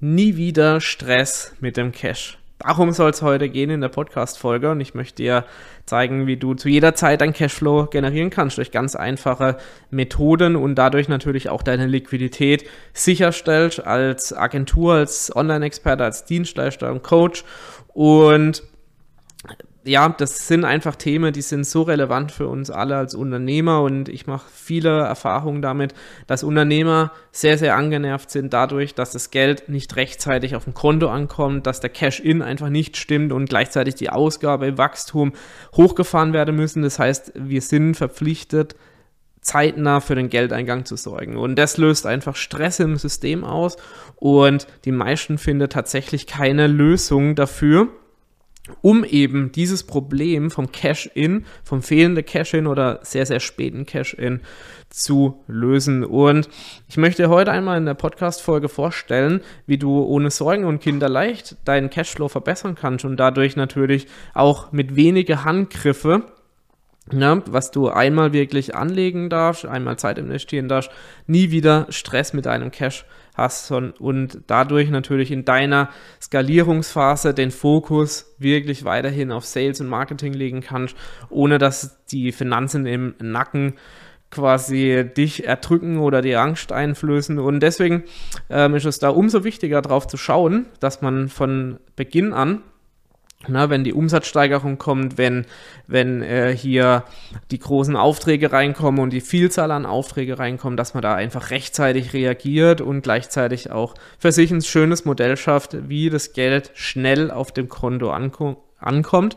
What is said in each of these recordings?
Nie wieder Stress mit dem Cash. Darum soll es heute gehen in der Podcast-Folge und ich möchte dir zeigen, wie du zu jeder Zeit dein Cashflow generieren kannst durch ganz einfache Methoden und dadurch natürlich auch deine Liquidität sicherstellst als Agentur, als Online-Experte, als Dienstleister und Coach und ja, das sind einfach Themen, die sind so relevant für uns alle als Unternehmer und ich mache viele Erfahrungen damit, dass Unternehmer sehr, sehr angenervt sind dadurch, dass das Geld nicht rechtzeitig auf dem Konto ankommt, dass der Cash-In einfach nicht stimmt und gleichzeitig die Ausgabe im Wachstum hochgefahren werden müssen. Das heißt, wir sind verpflichtet, zeitnah für den Geldeingang zu sorgen. Und das löst einfach Stress im System aus und die meisten finden tatsächlich keine Lösung dafür um eben dieses Problem vom Cash-In, vom fehlenden Cash-In oder sehr, sehr späten Cash-In zu lösen. Und ich möchte heute einmal in der Podcast-Folge vorstellen, wie du ohne Sorgen und Kinder leicht deinen Cashflow verbessern kannst und dadurch natürlich auch mit weniger Handgriffe ja, was du einmal wirklich anlegen darfst, einmal Zeit investieren darfst, nie wieder Stress mit deinem Cash hast und dadurch natürlich in deiner Skalierungsphase den Fokus wirklich weiterhin auf Sales und Marketing legen kannst, ohne dass die Finanzen im Nacken quasi dich erdrücken oder die Angst einflößen. Und deswegen ähm, ist es da umso wichtiger, darauf zu schauen, dass man von Beginn an na, wenn die Umsatzsteigerung kommt, wenn, wenn äh, hier die großen Aufträge reinkommen und die Vielzahl an Aufträge reinkommen, dass man da einfach rechtzeitig reagiert und gleichzeitig auch für sich ein schönes Modell schafft, wie das Geld schnell auf dem Konto anko ankommt.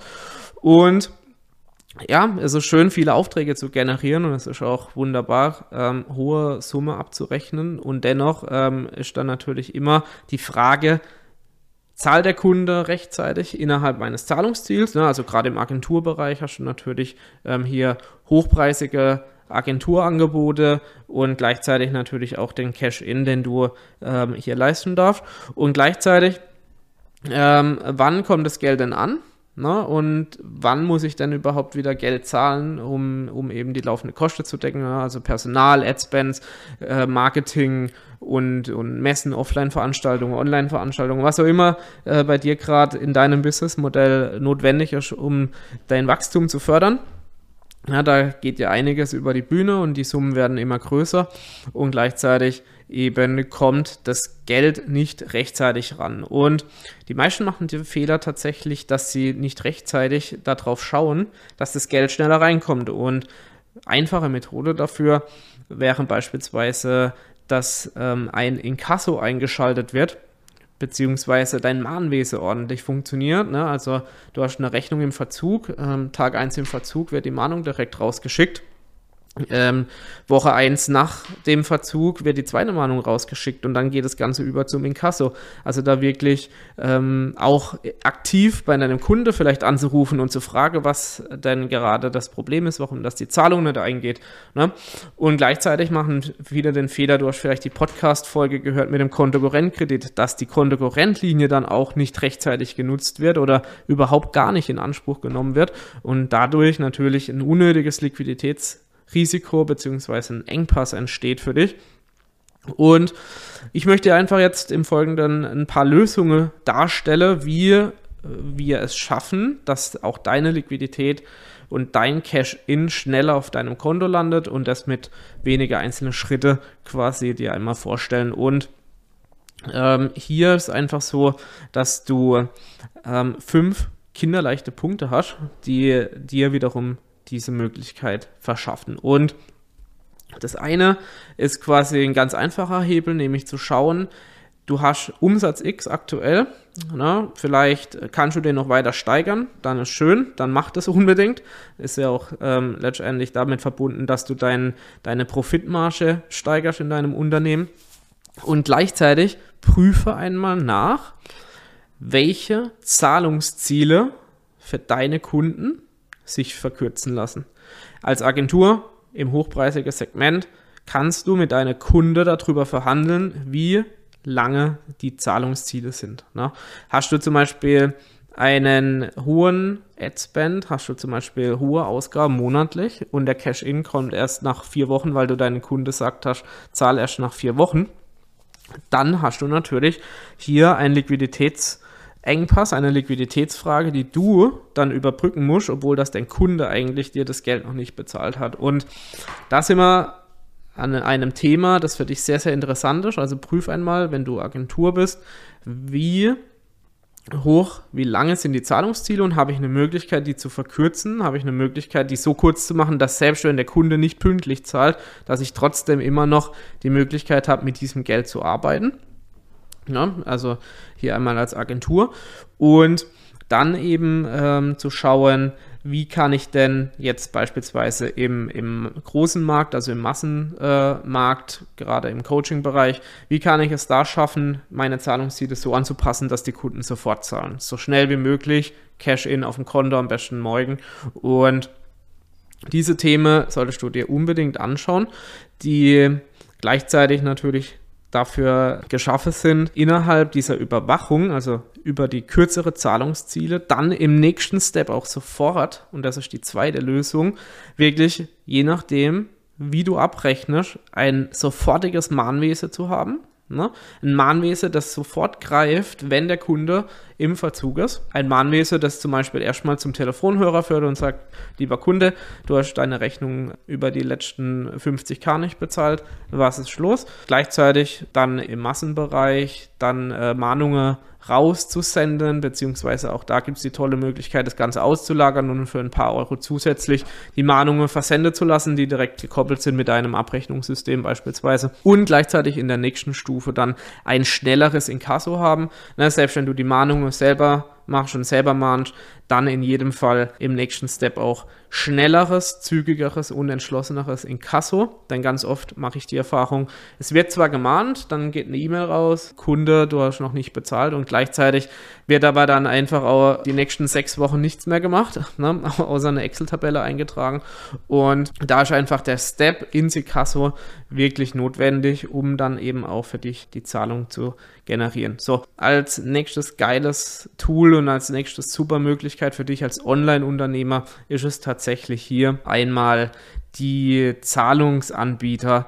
Und ja, es ist schön, viele Aufträge zu generieren und es ist auch wunderbar, ähm, hohe Summe abzurechnen. Und dennoch ähm, ist dann natürlich immer die Frage, zahlt der Kunde rechtzeitig innerhalb meines Zahlungsziels. Ne? Also gerade im Agenturbereich hast du natürlich ähm, hier hochpreisige Agenturangebote und gleichzeitig natürlich auch den Cash-In, den du ähm, hier leisten darfst. Und gleichzeitig, ähm, wann kommt das Geld denn an? Ne? Und wann muss ich denn überhaupt wieder Geld zahlen, um, um eben die laufende Kosten zu decken? Ne? Also Personal, Adspends, äh, Marketing und, und Messen, Offline-Veranstaltungen, Online-Veranstaltungen, was auch immer äh, bei dir gerade in deinem Businessmodell notwendig ist, um dein Wachstum zu fördern. Ja, da geht ja einiges über die Bühne und die Summen werden immer größer und gleichzeitig eben kommt das Geld nicht rechtzeitig ran. Und die meisten machen den Fehler tatsächlich, dass sie nicht rechtzeitig darauf schauen, dass das Geld schneller reinkommt. Und einfache Methode dafür wäre beispielsweise, dass ähm, ein Inkasso eingeschaltet wird beziehungsweise dein Mahnwesen ordentlich funktioniert. Ne? Also du hast eine Rechnung im Verzug, ähm, Tag 1 im Verzug wird die Mahnung direkt rausgeschickt ähm, Woche 1 nach dem Verzug wird die zweite Mahnung rausgeschickt und dann geht das Ganze über zum Inkasso. Also da wirklich ähm, auch aktiv bei deinem Kunde vielleicht anzurufen und zu fragen, was denn gerade das Problem ist, warum das die Zahlung nicht eingeht. Ne? Und gleichzeitig machen viele den Fehler, du hast vielleicht die Podcast-Folge gehört mit dem Kontokorrentkredit, dass die Kontokorrentlinie dann auch nicht rechtzeitig genutzt wird oder überhaupt gar nicht in Anspruch genommen wird und dadurch natürlich ein unnötiges Liquiditäts Risiko bzw. ein Engpass entsteht für dich. Und ich möchte einfach jetzt im Folgenden ein paar Lösungen darstellen, wie wir es schaffen, dass auch deine Liquidität und dein Cash-In schneller auf deinem Konto landet und das mit weniger einzelnen Schritte quasi dir einmal vorstellen. Und ähm, hier ist einfach so, dass du ähm, fünf kinderleichte Punkte hast, die dir wiederum diese Möglichkeit verschaffen. Und das eine ist quasi ein ganz einfacher Hebel, nämlich zu schauen, du hast Umsatz X aktuell, ne? vielleicht kannst du den noch weiter steigern, dann ist schön, dann mach das unbedingt. Ist ja auch ähm, letztendlich damit verbunden, dass du dein, deine Profitmarge steigerst in deinem Unternehmen. Und gleichzeitig prüfe einmal nach, welche Zahlungsziele für deine Kunden sich verkürzen lassen. Als Agentur im hochpreisigen Segment kannst du mit deiner Kunde darüber verhandeln, wie lange die Zahlungsziele sind. Ne? Hast du zum Beispiel einen hohen Ad-Spend, hast du zum Beispiel hohe Ausgaben monatlich und der Cash-In kommt erst nach vier Wochen, weil du deinen Kunde sagt hast, zahl erst nach vier Wochen, dann hast du natürlich hier ein Liquiditätsengpass, eine Liquiditätsfrage, die du dann überbrücken musst, obwohl das dein Kunde eigentlich dir das Geld noch nicht bezahlt hat. Und da sind wir an einem Thema, das für dich sehr, sehr interessant ist. Also prüf einmal, wenn du Agentur bist, wie hoch, wie lange sind die Zahlungsziele und habe ich eine Möglichkeit, die zu verkürzen? Habe ich eine Möglichkeit, die so kurz zu machen, dass selbst wenn der Kunde nicht pünktlich zahlt, dass ich trotzdem immer noch die Möglichkeit habe, mit diesem Geld zu arbeiten? Ja, also hier einmal als Agentur und dann eben ähm, zu schauen, wie kann ich denn jetzt beispielsweise im, im großen Markt, also im Massenmarkt, äh, gerade im Coaching-Bereich, wie kann ich es da schaffen, meine Zahlungsziele so anzupassen, dass die Kunden sofort zahlen? So schnell wie möglich, Cash-in auf dem Konto am besten morgen. Und diese Themen solltest du dir unbedingt anschauen, die gleichzeitig natürlich dafür geschaffen sind, innerhalb dieser Überwachung, also über die kürzere Zahlungsziele, dann im nächsten Step auch sofort, und das ist die zweite Lösung, wirklich je nachdem, wie du abrechnest, ein sofortiges Mahnwesen zu haben. Ne? Ein Mahnwesen, das sofort greift, wenn der Kunde im Verzug ist. Ein Mahnwesen, das zum Beispiel erstmal zum Telefonhörer führt und sagt, lieber Kunde, du hast deine Rechnung über die letzten 50k nicht bezahlt, was ist los? Gleichzeitig dann im Massenbereich dann äh, Mahnungen rauszusenden, beziehungsweise auch da gibt es die tolle Möglichkeit, das Ganze auszulagern und für ein paar Euro zusätzlich die Mahnungen versendet zu lassen, die direkt gekoppelt sind mit einem Abrechnungssystem beispielsweise und gleichzeitig in der nächsten Stufe dann ein schnelleres Inkasso haben. Ne, selbst wenn du die Mahnungen selber machst und selber mahnst, dann in jedem Fall im nächsten Step auch schnelleres, zügigeres und entschlosseneres Inkasso. Denn ganz oft mache ich die Erfahrung, es wird zwar gemahnt, dann geht eine E-Mail raus, Kunde, du hast noch nicht bezahlt und gleichzeitig wird aber dann einfach auch die nächsten sechs Wochen nichts mehr gemacht, ne, außer eine Excel-Tabelle eingetragen. Und da ist einfach der Step ins Inkasso wirklich notwendig, um dann eben auch für dich die Zahlung zu generieren. So, als nächstes geiles Tool und als nächstes super Möglichkeit für dich als Online-Unternehmer ist es tatsächlich hier einmal die Zahlungsanbieter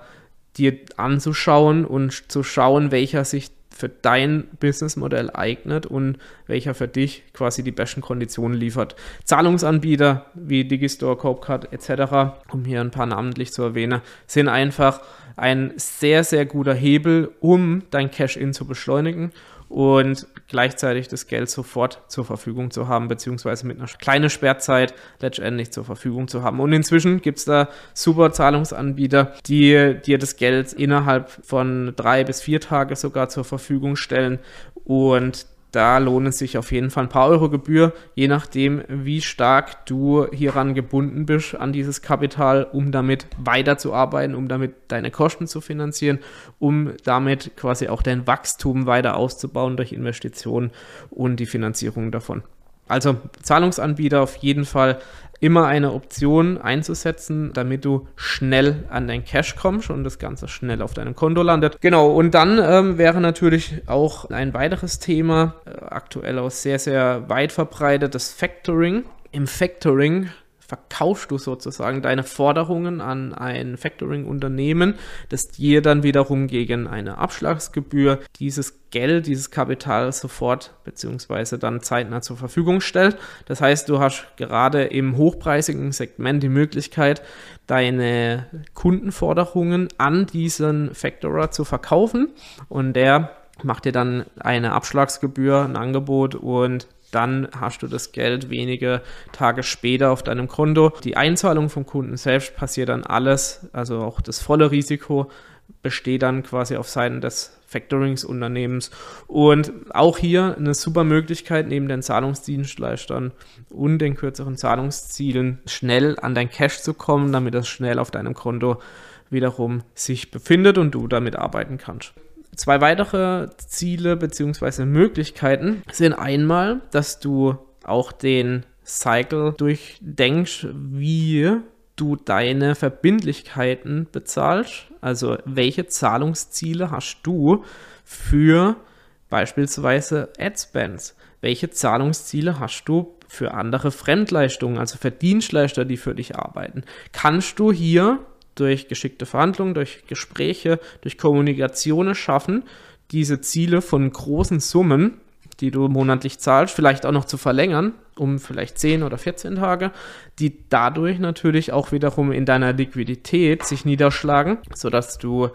dir anzuschauen und zu schauen, welcher sich für dein Businessmodell eignet und welcher für dich quasi die besten Konditionen liefert. Zahlungsanbieter wie Digistore, Copecard etc., um hier ein paar namentlich zu erwähnen, sind einfach ein sehr, sehr guter Hebel, um dein Cash-In zu beschleunigen und gleichzeitig das Geld sofort zur Verfügung zu haben, beziehungsweise mit einer kleinen Sperrzeit letztendlich zur Verfügung zu haben. Und inzwischen gibt es da super Zahlungsanbieter, die dir das Geld innerhalb von drei bis vier Tage sogar zur Verfügung stellen und da lohnen sich auf jeden Fall ein paar Euro Gebühr, je nachdem, wie stark du hieran gebunden bist an dieses Kapital, um damit weiterzuarbeiten, um damit deine Kosten zu finanzieren, um damit quasi auch dein Wachstum weiter auszubauen durch Investitionen und die Finanzierung davon. Also Zahlungsanbieter auf jeden Fall immer eine Option einzusetzen, damit du schnell an dein Cash kommst und das Ganze schnell auf deinem Konto landet. Genau, und dann ähm, wäre natürlich auch ein weiteres Thema, äh, aktuell auch sehr, sehr weit verbreitet, das Factoring. Im Factoring verkaufst du sozusagen deine Forderungen an ein Factoring-Unternehmen, das dir dann wiederum gegen eine Abschlagsgebühr dieses Geld, dieses Kapital sofort beziehungsweise dann zeitnah zur Verfügung stellt. Das heißt, du hast gerade im hochpreisigen Segment die Möglichkeit, deine Kundenforderungen an diesen Factorer zu verkaufen und der macht dir dann eine Abschlagsgebühr, ein Angebot und dann hast du das Geld wenige Tage später auf deinem Konto. Die Einzahlung vom Kunden selbst passiert dann alles, also auch das volle Risiko besteht dann quasi auf Seiten des Factorings-Unternehmens. Und auch hier eine super Möglichkeit, neben den Zahlungsdienstleistern und den kürzeren Zahlungszielen schnell an dein Cash zu kommen, damit das schnell auf deinem Konto wiederum sich befindet und du damit arbeiten kannst. Zwei weitere Ziele bzw. Möglichkeiten sind einmal, dass du auch den Cycle durchdenkst, wie du deine Verbindlichkeiten bezahlst. Also welche Zahlungsziele hast du für beispielsweise Adspends? Welche Zahlungsziele hast du für andere Fremdleistungen, also für Dienstleister, die für dich arbeiten? Kannst du hier durch geschickte Verhandlungen, durch Gespräche, durch Kommunikation schaffen, diese Ziele von großen Summen, die du monatlich zahlst, vielleicht auch noch zu verlängern, um vielleicht 10 oder 14 Tage, die dadurch natürlich auch wiederum in deiner Liquidität sich niederschlagen, sodass du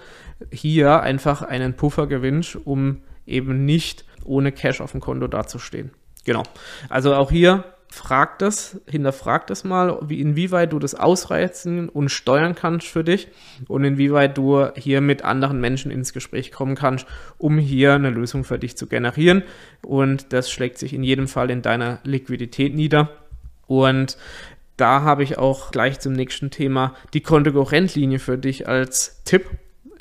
hier einfach einen Puffer gewinnst, um eben nicht ohne Cash auf dem Konto dazustehen. Genau. Also auch hier frag das, hinterfrag das mal, wie, inwieweit du das ausreizen und steuern kannst für dich und inwieweit du hier mit anderen Menschen ins Gespräch kommen kannst, um hier eine Lösung für dich zu generieren. Und das schlägt sich in jedem Fall in deiner Liquidität nieder. Und da habe ich auch gleich zum nächsten Thema die Kontokorrentlinie für dich als Tipp,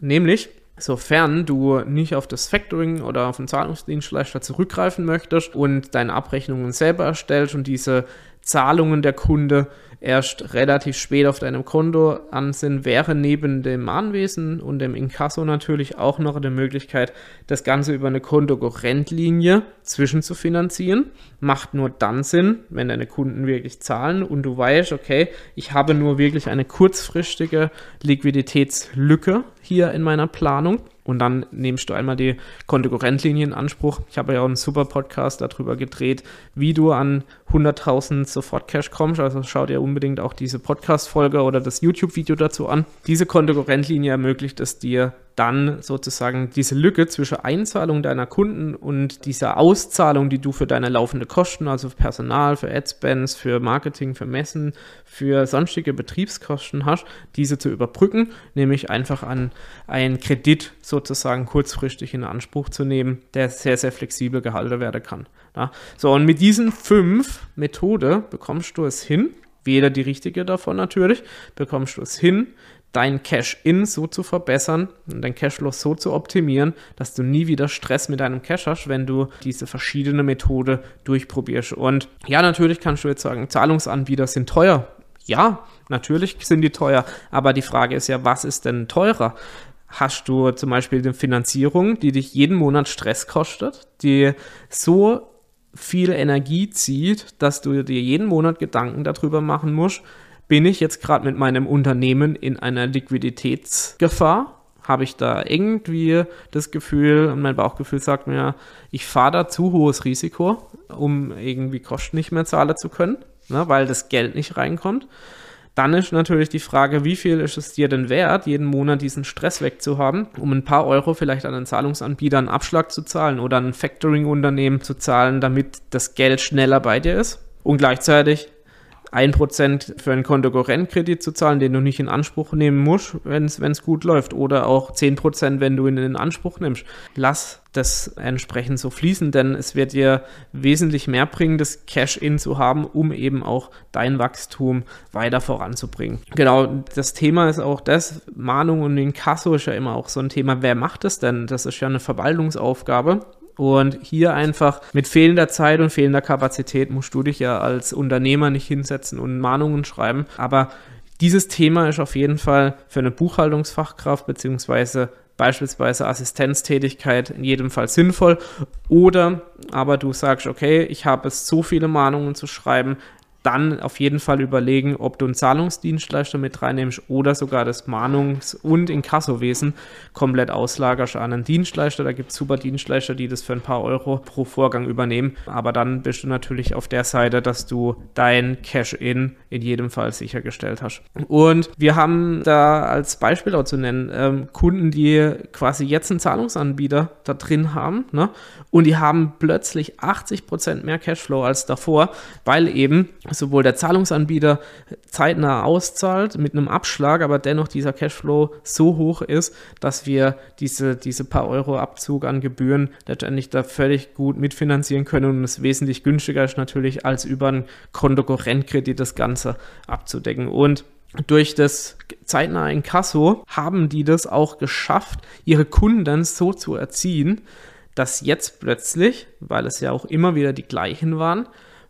nämlich Sofern du nicht auf das Factoring oder auf den Zahlungsdienstleister zurückgreifen möchtest und deine Abrechnungen selber erstellst und diese Zahlungen der Kunde erst relativ spät auf deinem Konto an sind, wäre neben dem Mahnwesen und dem Inkasso natürlich auch noch eine Möglichkeit, das Ganze über eine Kontokorrentlinie zwischen zu finanzieren. Macht nur dann Sinn, wenn deine Kunden wirklich zahlen und du weißt, okay, ich habe nur wirklich eine kurzfristige Liquiditätslücke hier in meiner Planung und dann nimmst du einmal die Kontokorrentlinie in Anspruch. Ich habe ja auch einen super Podcast darüber gedreht, wie du an 100.000 Sofort-Cash kommst. Also schau dir unbedingt auch diese Podcast-Folge oder das YouTube-Video dazu an. Diese Kontokorrentlinie ermöglicht es dir, dann sozusagen diese Lücke zwischen Einzahlung deiner Kunden und dieser Auszahlung, die du für deine laufende Kosten, also für Personal, für Adspends, für Marketing, für Messen, für sonstige Betriebskosten hast, diese zu überbrücken, nämlich einfach an einen Kredit sozusagen kurzfristig in Anspruch zu nehmen, der sehr, sehr flexibel gehalten werden kann. Ja, so, und mit diesen fünf Methoden bekommst du es hin, weder die richtige davon natürlich, bekommst du es hin, dein Cash-In so zu verbessern und dein Cashflow so zu optimieren, dass du nie wieder Stress mit deinem Cash hast, wenn du diese verschiedene Methode durchprobierst. Und ja, natürlich kannst du jetzt sagen, Zahlungsanbieter sind teuer. Ja, natürlich sind die teuer, aber die Frage ist ja, was ist denn teurer? Hast du zum Beispiel eine Finanzierung, die dich jeden Monat Stress kostet, die so viel Energie zieht, dass du dir jeden Monat Gedanken darüber machen musst, bin ich jetzt gerade mit meinem Unternehmen in einer Liquiditätsgefahr? Habe ich da irgendwie das Gefühl, mein Bauchgefühl sagt mir, ich fahre da zu hohes Risiko, um irgendwie Kosten nicht mehr zahlen zu können, ne, weil das Geld nicht reinkommt. Dann ist natürlich die Frage, wie viel ist es dir denn wert, jeden Monat diesen Stress wegzuhaben, um ein paar Euro vielleicht an einen Zahlungsanbieter einen Abschlag zu zahlen oder ein Factoring-Unternehmen zu zahlen, damit das Geld schneller bei dir ist. Und gleichzeitig 1% für einen Kontokorrentkredit zu zahlen, den du nicht in Anspruch nehmen musst, wenn es gut läuft. Oder auch 10%, wenn du ihn in Anspruch nimmst. Lass das entsprechend so fließen, denn es wird dir wesentlich mehr bringen, das Cash-In zu haben, um eben auch dein Wachstum weiter voranzubringen. Genau, das Thema ist auch das, Mahnung und Inkasso ist ja immer auch so ein Thema. Wer macht das denn? Das ist ja eine Verwaltungsaufgabe. Und hier einfach mit fehlender Zeit und fehlender Kapazität musst du dich ja als Unternehmer nicht hinsetzen und Mahnungen schreiben. Aber dieses Thema ist auf jeden Fall für eine Buchhaltungsfachkraft beziehungsweise beispielsweise Assistenztätigkeit in jedem Fall sinnvoll. Oder aber du sagst, okay, ich habe es so viele Mahnungen zu schreiben, dann auf jeden Fall überlegen, ob du einen Zahlungsdienstleister mit reinnimmst oder sogar das Mahnungs- und Inkassowesen komplett auslagerst an einen Dienstleister. Da gibt es super Dienstleister, die das für ein paar Euro pro Vorgang übernehmen. Aber dann bist du natürlich auf der Seite, dass du dein Cash-In in jedem Fall sichergestellt hast. Und wir haben da als Beispiel auch zu nennen, ähm, Kunden, die quasi jetzt einen Zahlungsanbieter da drin haben ne? und die haben plötzlich 80% mehr Cashflow als davor, weil eben sowohl der Zahlungsanbieter zeitnah auszahlt mit einem Abschlag, aber dennoch dieser Cashflow so hoch ist, dass wir diese, diese paar Euro Abzug an Gebühren letztendlich da völlig gut mitfinanzieren können und es wesentlich günstiger ist natürlich als über einen Kontokorrentkredit das Ganze abzudecken. Und durch das zeitnahe Inkasso haben die das auch geschafft, ihre Kunden so zu erziehen, dass jetzt plötzlich, weil es ja auch immer wieder die gleichen waren,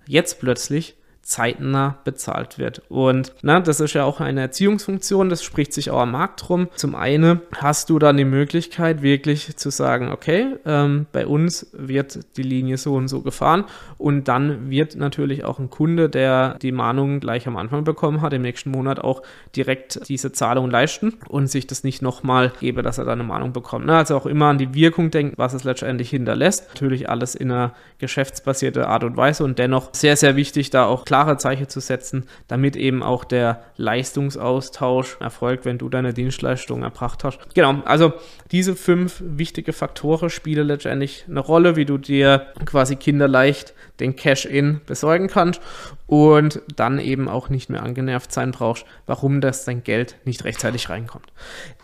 jetzt plötzlich zeitnah bezahlt wird. Und na, das ist ja auch eine Erziehungsfunktion, das spricht sich auch am Markt rum. Zum einen hast du dann die Möglichkeit, wirklich zu sagen, okay, ähm, bei uns wird die Linie so und so gefahren und dann wird natürlich auch ein Kunde, der die Mahnung gleich am Anfang bekommen hat, im nächsten Monat auch direkt diese Zahlung leisten und sich das nicht nochmal gebe, dass er da eine Mahnung bekommt. Na, also auch immer an die Wirkung denken, was es letztendlich hinterlässt. Natürlich alles in einer geschäftsbasierte Art und Weise und dennoch sehr, sehr wichtig, da auch klare Zeichen zu setzen, damit eben auch der Leistungsaustausch erfolgt, wenn du deine Dienstleistung erbracht hast. Genau, also diese fünf wichtige Faktoren spielen letztendlich eine Rolle, wie du dir quasi kinderleicht den Cash-In besorgen kannst und dann eben auch nicht mehr angenervt sein brauchst, warum das dein Geld nicht rechtzeitig reinkommt.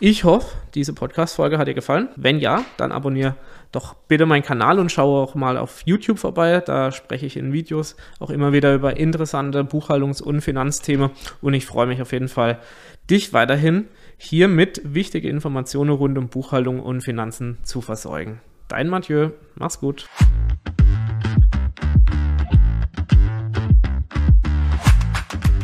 Ich hoffe, diese Podcast-Folge hat dir gefallen. Wenn ja, dann abonniere doch bitte meinen Kanal und schaue auch mal auf YouTube vorbei. Da spreche ich in Videos auch immer wieder über interessante Buchhaltungs- und Finanzthemen und ich freue mich auf jeden Fall, dich weiterhin hier mit wichtige Informationen rund um Buchhaltung und Finanzen zu versorgen. Dein Mathieu, mach's gut.